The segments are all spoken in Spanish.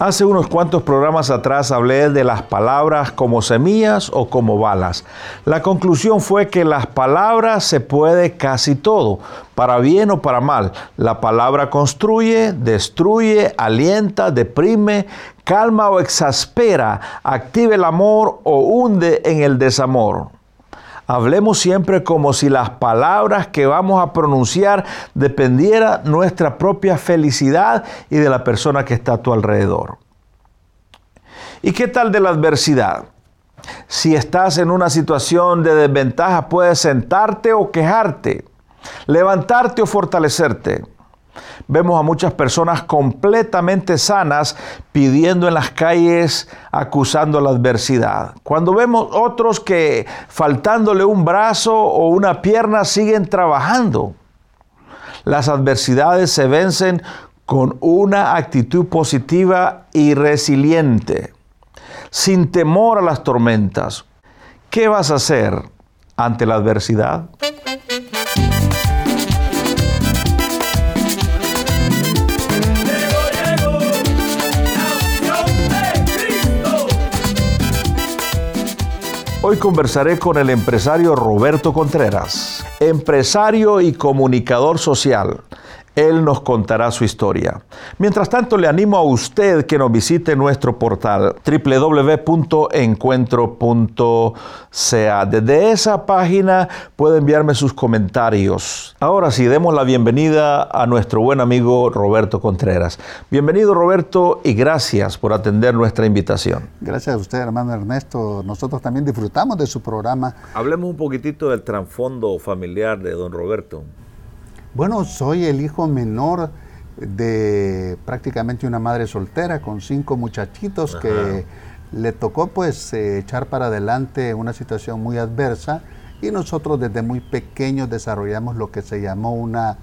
Hace unos cuantos programas atrás hablé de las palabras como semillas o como balas. La conclusión fue que las palabras se puede casi todo, para bien o para mal. La palabra construye, destruye, alienta, deprime, calma o exaspera, activa el amor o hunde en el desamor. Hablemos siempre como si las palabras que vamos a pronunciar dependiera nuestra propia felicidad y de la persona que está a tu alrededor. ¿Y qué tal de la adversidad? Si estás en una situación de desventaja, puedes sentarte o quejarte, levantarte o fortalecerte. Vemos a muchas personas completamente sanas pidiendo en las calles, acusando la adversidad. Cuando vemos otros que faltándole un brazo o una pierna siguen trabajando. Las adversidades se vencen con una actitud positiva y resiliente, sin temor a las tormentas. ¿Qué vas a hacer ante la adversidad? Hoy conversaré con el empresario Roberto Contreras, empresario y comunicador social. Él nos contará su historia. Mientras tanto, le animo a usted que nos visite nuestro portal www.encuentro.ca. Desde esa página puede enviarme sus comentarios. Ahora sí, demos la bienvenida a nuestro buen amigo Roberto Contreras. Bienvenido Roberto y gracias por atender nuestra invitación. Gracias a usted, hermano Ernesto. Nosotros también disfrutamos de su programa. Hablemos un poquitito del trasfondo familiar de don Roberto. Bueno, soy el hijo menor de prácticamente una madre soltera con cinco muchachitos que le tocó pues eh, echar para adelante una situación muy adversa y nosotros desde muy pequeños desarrollamos lo que se llamó una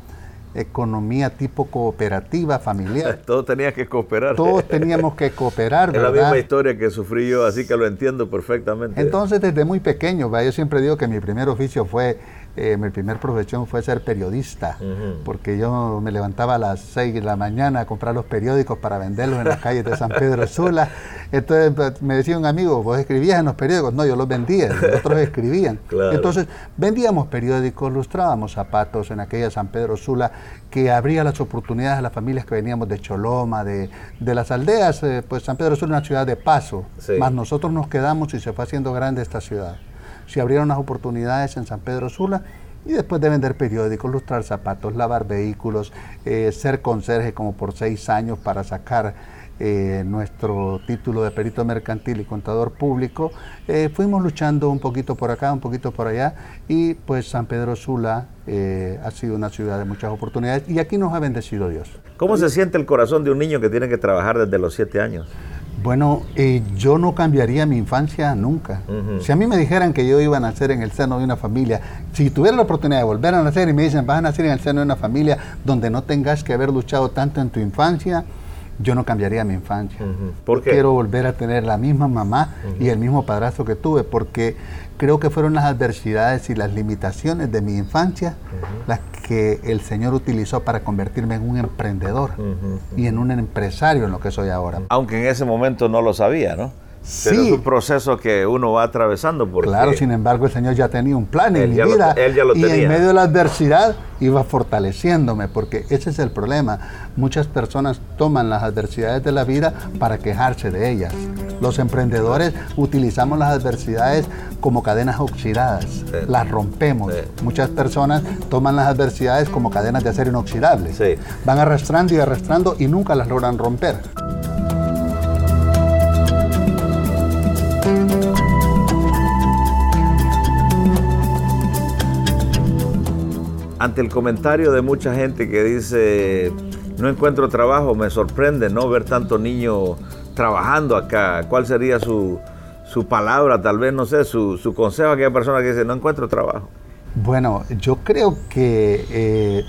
economía tipo cooperativa familiar. Todos tenían que cooperar. Todos teníamos que cooperar, Es la misma historia que sufrí yo, así que lo entiendo perfectamente. Entonces, desde muy pequeño, yo siempre digo que mi primer oficio fue eh, mi primer profesión fue ser periodista, porque yo me levantaba a las 6 de la mañana a comprar los periódicos para venderlos en las calles de San Pedro Sula. Entonces pues, me decía un amigo, ¿vos escribías en los periódicos? No, yo los vendía, otros escribían. Entonces vendíamos periódicos, lustrábamos zapatos en aquella San Pedro Sula, que abría las oportunidades a las familias que veníamos de Choloma, de, las aldeas. Eh, pues San Pedro Sula es una ciudad de paso, más nosotros nos quedamos y se fue haciendo grande esta ciudad se abrieron las oportunidades en San Pedro Sula y después de vender periódicos, lustrar zapatos, lavar vehículos, eh, ser conserje como por seis años para sacar eh, nuestro título de perito mercantil y contador público, eh, fuimos luchando un poquito por acá, un poquito por allá y pues San Pedro Sula ha sido una ciudad de muchas oportunidades y aquí nos ha bendecido Dios. ¿Cómo se siente el corazón de un niño que tiene que trabajar desde los siete años? Bueno, eh, yo no cambiaría mi infancia nunca. Si a mí me dijeran que yo iba a nacer en el seno de una familia, si tuviera la oportunidad de volver a nacer y me dicen, vas a nacer en el seno de una familia donde no tengas que haber luchado tanto en tu infancia, yo no cambiaría mi infancia. ¿Por qué? Quiero volver a tener la misma mamá y el mismo padrastro que tuve, porque creo que fueron las adversidades y las limitaciones de mi infancia las que el Señor utilizó para convertirme en un emprendedor y en un empresario en lo que soy ahora. Aunque en ese momento no lo sabía, ¿no? Sí. es un proceso que uno va atravesando. Porque claro, sin embargo, el Señor ya tenía un plan en mi vida. él ya lo y en medio de la adversidad iba fortaleciéndome, porque ese es el problema. Muchas personas toman las adversidades de la vida para quejarse de ellas. Los emprendedores utilizamos las adversidades como cadenas oxidadas, las rompemos. Muchas personas toman las adversidades como cadenas de acero inoxidable. Van arrastrando y arrastrando y nunca las logran romper. Ante el comentario de mucha gente que dice, no encuentro trabajo, me sorprende no ver tanto niño trabajando acá. ¿Cuál sería su, palabra, tal vez, no sé, su, consejo a aquella persona que dice, no encuentro trabajo? Bueno, yo creo que eh,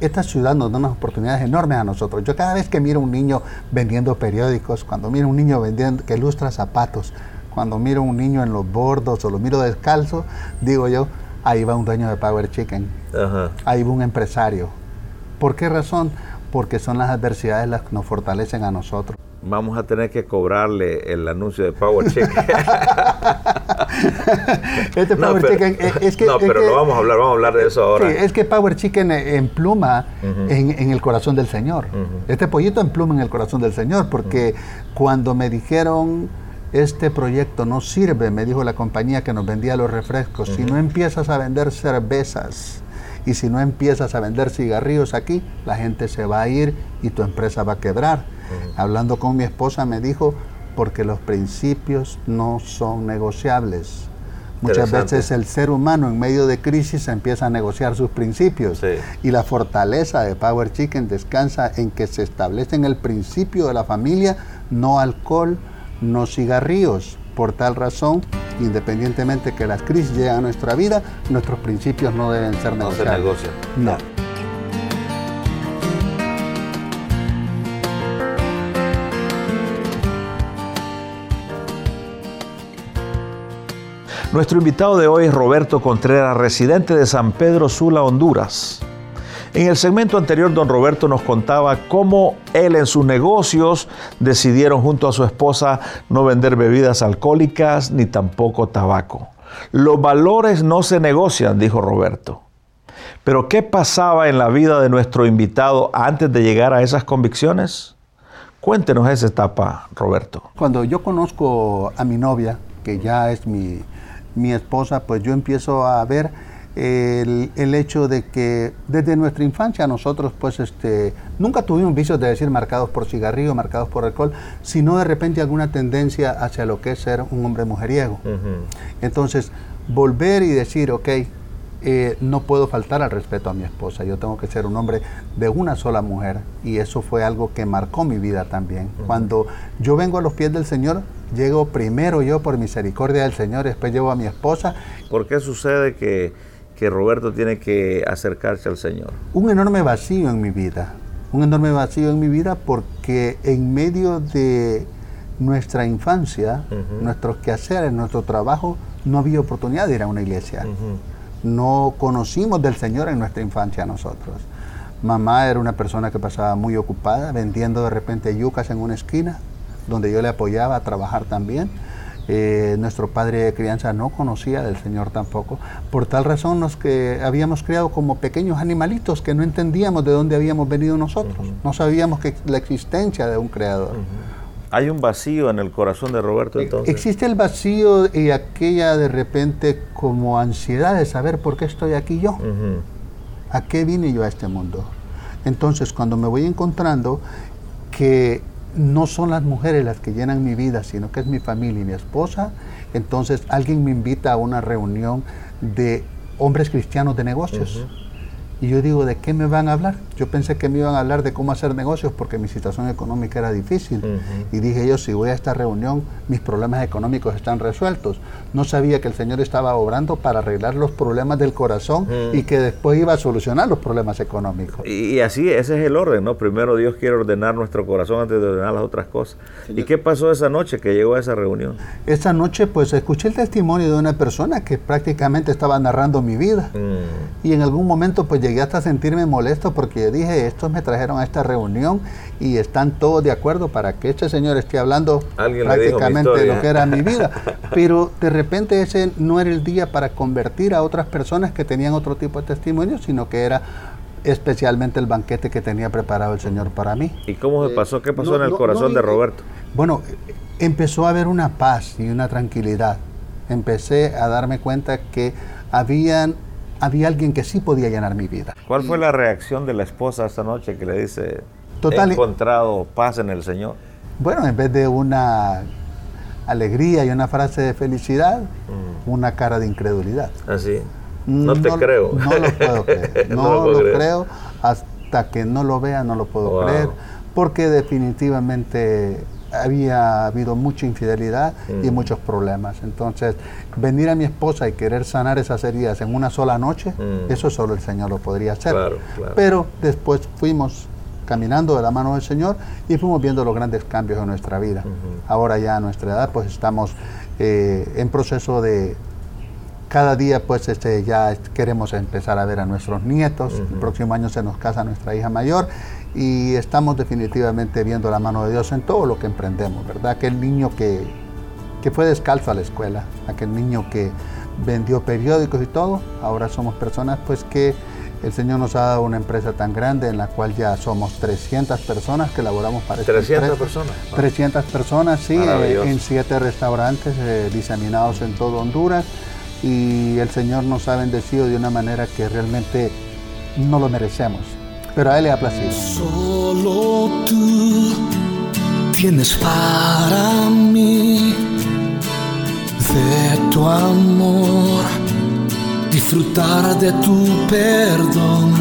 esta ciudad nos da unas oportunidades enormes a nosotros. Yo cada vez que miro a un niño vendiendo periódicos, cuando miro a un niño vendiendo que ilustra zapatos, cuando miro a un niño en los bordos o lo miro descalzo, digo yo, ahí va un dueño de Power Chicken, ahí va un empresario. ¿Por qué razón? Porque son las adversidades las que nos fortalecen a nosotros. Vamos a tener que cobrarle el anuncio de Power Chicken. este Power Chicken es que... No, pero no vamos a hablar, vamos a hablar de eso ahora. Sí, es que Power Chicken empluma en, en, el corazón del Señor. Este pollito empluma en el corazón del Señor, porque cuando me dijeron este proyecto no sirve, me dijo la compañía que nos vendía los refrescos, si no empiezas a vender cervezas y si no empiezas a vender cigarrillos aquí, la gente se va a ir y tu empresa va a quebrar. Hablando con mi esposa me dijo, porque los principios no son negociables. Muchas veces el ser humano en medio de crisis empieza a negociar sus principios. Y la fortaleza de Power Chicken descansa en que se establece en el principio de la familia no alcohol, no cigarrillos. Por tal razón, independientemente que las crisis lleguen a nuestra vida, nuestros principios no deben ser negociados. No se negocian. No. Nuestro invitado de hoy es Roberto Contreras, residente de San Pedro Sula, Honduras. En el segmento anterior, don Roberto nos contaba cómo él en sus negocios decidieron junto a su esposa no vender bebidas alcohólicas ni tampoco tabaco. Los valores no se negocian, dijo Roberto. Pero ¿qué pasaba en la vida de nuestro invitado antes de llegar a esas convicciones? Cuéntenos esa etapa, Roberto. Cuando yo conozco a mi novia, que ya es mi, mi esposa, pues yo empiezo a ver el, el, hecho de que desde nuestra infancia nosotros pues este, nunca tuvimos vicios de decir marcados por cigarrillo, marcados por alcohol, sino de repente alguna tendencia hacia lo que es ser un hombre mujeriego. Entonces, volver y decir, ok, eh, no puedo faltar al respeto a mi esposa, yo tengo que ser un hombre de una sola mujer y eso fue algo que marcó mi vida también. Cuando yo vengo a los pies del Señor, llego primero yo por misericordia del Señor, después llevo a mi esposa. ¿Por qué sucede que que Roberto tiene que acercarse al Señor? Un enorme vacío en mi vida, un enorme vacío en mi vida porque en medio de nuestra infancia, nuestros quehaceres, nuestro trabajo, no había oportunidad de ir a una iglesia. No conocimos del Señor en nuestra infancia nosotros. Mamá era una persona que pasaba muy ocupada vendiendo de repente yucas en una esquina, donde yo le apoyaba a trabajar también eh, nuestro padre de crianza no conocía del Señor tampoco. Por tal razón nos que habíamos criado como pequeños animalitos que no entendíamos de dónde habíamos venido nosotros. No sabíamos que la existencia de un creador. Hay un vacío en el corazón de Roberto entonces. Existe el vacío y aquella de repente como ansiedad de saber por qué estoy aquí yo. ¿A qué vine yo a este mundo? Entonces, cuando me voy encontrando que no son las mujeres las que llenan mi vida, sino que es mi familia y mi esposa, entonces alguien me invita a una reunión de hombres cristianos de negocios. Y yo digo, ¿de qué me van a hablar? Yo pensé que me iban a hablar de cómo hacer negocios porque mi situación económica era difícil. Y dije yo, si voy a esta reunión, mis problemas económicos están resueltos. No sabía que el Señor estaba obrando para arreglar los problemas del corazón y que después iba a solucionar los problemas económicos. Y, así, ese es el orden, ¿no? Primero Dios quiere ordenar nuestro corazón antes de ordenar las otras cosas. ¿Y qué pasó esa noche que llegó a esa reunión? Esa noche, pues escuché el testimonio de una persona que prácticamente estaba narrando mi vida. Y en algún momento, pues llegué hasta sentirme molesto porque dije, estos me trajeron a esta reunión y están todos de acuerdo para que este señor esté hablando prácticamente de lo que era mi vida. Pero de repente ese no era el día para convertir a otras personas que tenían otro tipo de testimonio, sino que era especialmente el banquete que tenía preparado el Señor para mí. ¿Y cómo se pasó? ¿Qué pasó en el corazón de Roberto? Bueno, empezó a haber una paz y una tranquilidad. Empecé a darme cuenta que habían había alguien que sí podía llenar mi vida. ¿Cuál fue la reacción de la esposa esta noche que le dice, Total, he encontrado paz en el Señor? Bueno, en vez de una alegría y una frase de felicidad, mm. una cara de incredulidad. Así. ¿Ah, no, te creo. No lo puedo creer. No, lo, creo. Hasta que no lo vea, no lo puedo creer. Porque definitivamente había habido mucha infidelidad y mm. muchos problemas. Entonces, venir a mi esposa y querer sanar esas heridas en una sola noche, mm. eso solo el Señor lo podría hacer. Pero después fuimos caminando de la mano del Señor y fuimos viendo los grandes cambios en nuestra vida. Ahora ya a nuestra edad, pues estamos eh, en proceso de, cada día pues este, ya queremos empezar a ver a nuestros nietos, el próximo año se nos casa nuestra hija mayor y estamos definitivamente viendo la mano de Dios en todo lo que emprendemos, ¿verdad? Aquel niño que, que fue descalzo a la escuela, aquel niño que vendió periódicos y todo, ahora somos personas pues que el Señor nos ha dado una empresa tan grande en la cual ya somos 300 personas que laboramos para 300 personas. 300 personas, sí, eh, en siete restaurantes eh, diseminados en todo Honduras y el Señor nos ha bendecido de una manera que realmente no lo merecemos pero a Él le ha placido. Solo tú tienes para mí de tu amor, disfrutar de tu perdón.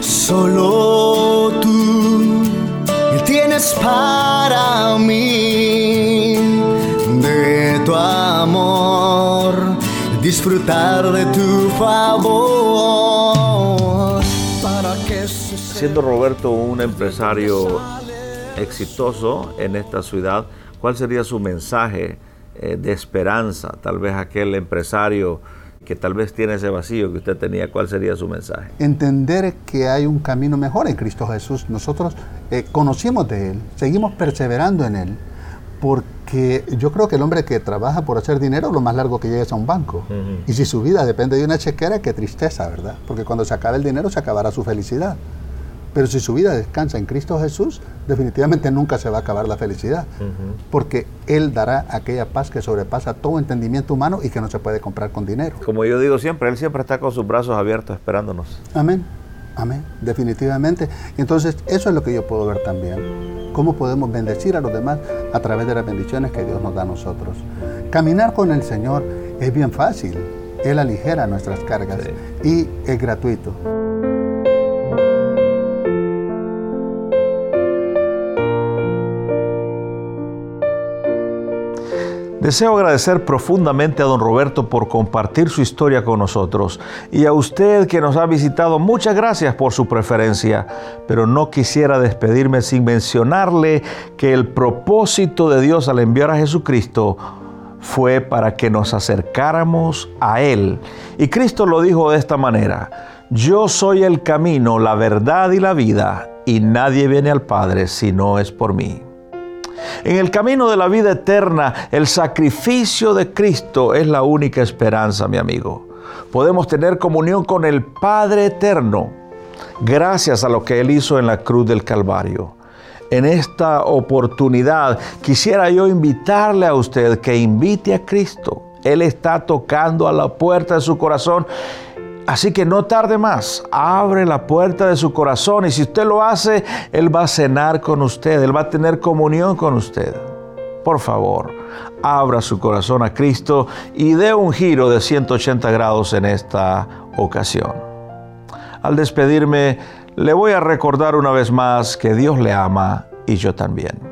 Solo tú tienes para mí de tu amor, disfrutar de tu favor Siendo Roberto un empresario exitoso en esta ciudad, ¿cuál sería su mensaje eh, de esperanza? Tal vez aquel empresario que tal vez tiene ese vacío que usted tenía, ¿cuál sería su mensaje? Entender que hay un camino mejor en Cristo Jesús. Nosotros eh, conocimos de Él, seguimos perseverando en Él porque yo creo que el hombre que trabaja por hacer dinero, lo más largo que llega es a un banco. Y si su vida depende de una chequera, qué tristeza, ¿verdad? Porque cuando se acabe el dinero, se acabará su felicidad. Pero si su vida descansa en Cristo Jesús, definitivamente nunca se va a acabar la felicidad. Porque Él dará aquella paz que sobrepasa todo entendimiento humano y que no se puede comprar con dinero. Como yo digo siempre, Él siempre está con sus brazos abiertos esperándonos. Amén. Amén, definitivamente. Entonces, eso es lo que yo puedo ver también. Cómo podemos bendecir a los demás a través de las bendiciones que Dios nos da a nosotros. Caminar con el Señor es bien fácil. Él aligera nuestras cargas y es gratuito. Deseo agradecer profundamente a don Roberto por compartir su historia con nosotros y a usted que nos ha visitado, muchas gracias por su preferencia, pero no quisiera despedirme sin mencionarle que el propósito de Dios al enviar a Jesucristo fue para que nos acercáramos a Él. Y Cristo lo dijo de esta manera, yo soy el camino, la verdad y la vida, y nadie viene al Padre si no es por mí. En el camino de la vida eterna, el sacrificio de Cristo es la única esperanza, mi amigo. Podemos tener comunión con el Padre eterno gracias a lo que Él hizo en la cruz del Calvario. En esta oportunidad quisiera yo invitarle a usted que invite a Cristo. Él está tocando a la puerta de su corazón Así que no tarde más, abre la puerta de su corazón y si usted lo hace, Él va a cenar con usted, Él va a tener comunión con usted. Por favor, abra su corazón a Cristo y dé un giro de 180 grados en esta ocasión. Al despedirme, le voy a recordar una vez más que Dios le ama y yo también.